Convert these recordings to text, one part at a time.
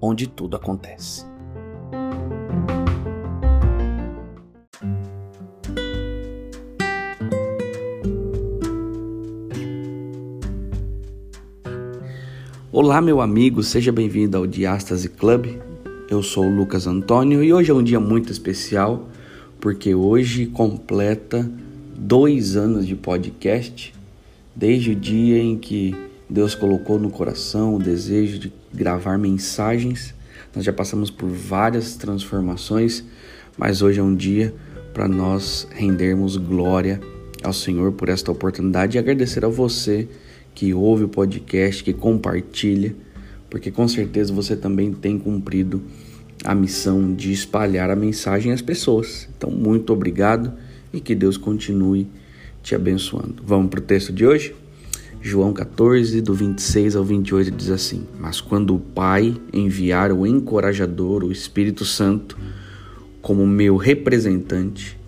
onde tudo acontece. Olá, meu amigo, seja bem-vindo ao Diástase Club. Eu sou o Lucas Antônio e hoje é um dia muito especial porque hoje completa dois anos de podcast, desde o dia em que Deus colocou no coração o desejo de gravar mensagens. Nós já passamos por várias transformações, mas hoje é um dia para nós rendermos glória ao Senhor por esta oportunidade e agradecer a você que ouve o podcast, que compartilha, porque com certeza você também tem cumprido a missão de espalhar a mensagem às pessoas. Então, muito obrigado e que Deus continue te abençoando. Vamos para o texto de hoje? João 14, do 26 ao 28, diz assim: Mas quando o Pai enviar o encorajador, o Espírito Santo, como meu representante,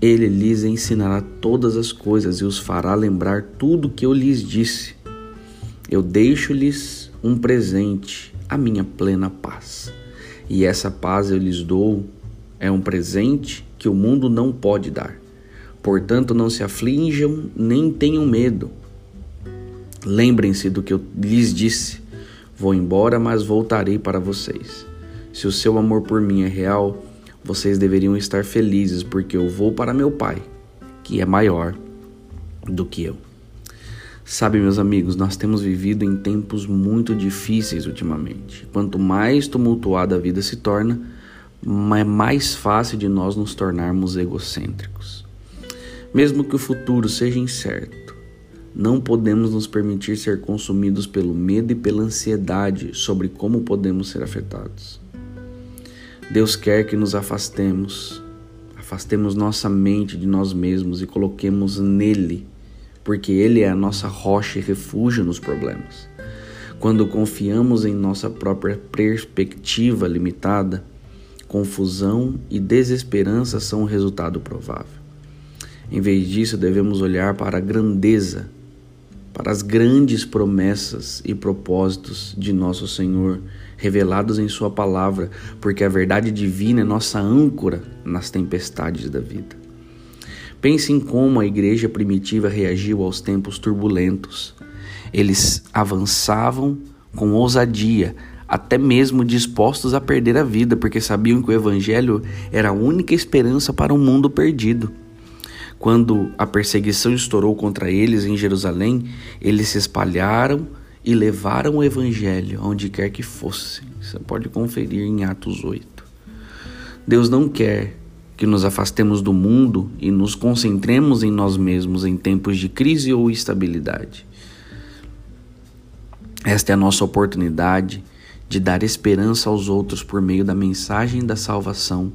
ele lhes ensinará todas as coisas e os fará lembrar tudo que eu lhes disse. Eu deixo-lhes um presente, a minha plena paz. E essa paz eu lhes dou é um presente que o mundo não pode dar. Portanto, não se aflinjam nem tenham medo. Lembrem-se do que eu lhes disse. Vou embora, mas voltarei para vocês. Se o seu amor por mim é real, vocês deveriam estar felizes, porque eu vou para meu Pai, que é maior do que eu. Sabe, meus amigos, nós temos vivido em tempos muito difíceis ultimamente. Quanto mais tumultuada a vida se torna, é mais fácil de nós nos tornarmos egocêntricos. Mesmo que o futuro seja incerto, não podemos nos permitir ser consumidos pelo medo e pela ansiedade sobre como podemos ser afetados. Deus quer que nos afastemos, afastemos nossa mente de nós mesmos e coloquemos nele, porque ele é a nossa rocha e refúgio nos problemas. Quando confiamos em nossa própria perspectiva limitada, confusão e desesperança são o resultado provável. Em vez disso, devemos olhar para a grandeza, para as grandes promessas e propósitos de nosso Senhor revelados em Sua palavra, porque a verdade divina é nossa âncora nas tempestades da vida. Pense em como a igreja primitiva reagiu aos tempos turbulentos. Eles avançavam com ousadia, até mesmo dispostos a perder a vida, porque sabiam que o Evangelho era a única esperança para um mundo perdido. Quando a perseguição estourou contra eles em Jerusalém, eles se espalharam e levaram o evangelho aonde quer que fosse. Você pode conferir em Atos 8. Deus não quer que nos afastemos do mundo e nos concentremos em nós mesmos em tempos de crise ou estabilidade. Esta é a nossa oportunidade de dar esperança aos outros por meio da mensagem da salvação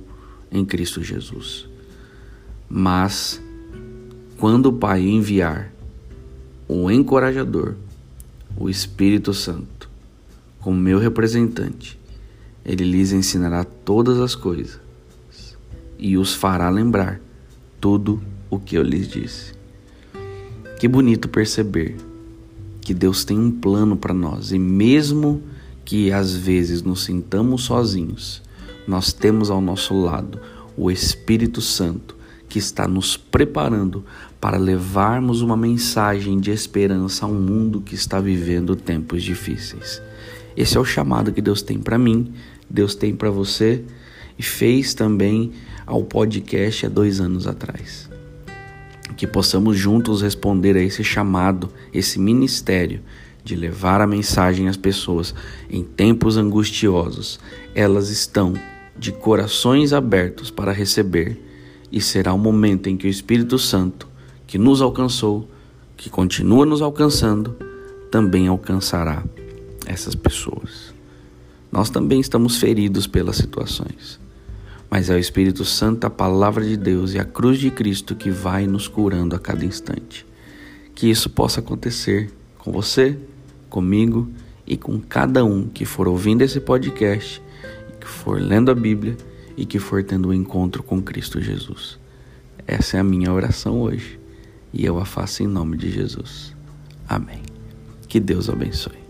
em Cristo Jesus. Mas, quando o Pai enviar o encorajador, o Espírito Santo, como meu representante. Ele lhes ensinará todas as coisas e os fará lembrar tudo o que eu lhes disse. Que bonito perceber que Deus tem um plano para nós e mesmo que às vezes nos sintamos sozinhos, nós temos ao nosso lado o Espírito Santo que está nos preparando para levarmos uma mensagem de esperança a um mundo que está vivendo tempos difíceis. Esse é o chamado que Deus tem para mim, Deus tem para você e fez também ao podcast há dois anos atrás. Que possamos juntos responder a esse chamado, esse ministério de levar a mensagem às pessoas em tempos angustiosos. Elas estão de corações abertos para receber e será o momento em que o Espírito Santo, que nos alcançou, que continua nos alcançando, também alcançará essas pessoas. Nós também estamos feridos pelas situações. Mas é o Espírito Santo, a palavra de Deus e a cruz de Cristo que vai nos curando a cada instante. Que isso possa acontecer com você, comigo e com cada um que for ouvindo esse podcast, que for lendo a Bíblia e que for tendo um encontro com Cristo Jesus. Essa é a minha oração hoje e eu a faço em nome de Jesus. Amém. Que Deus abençoe.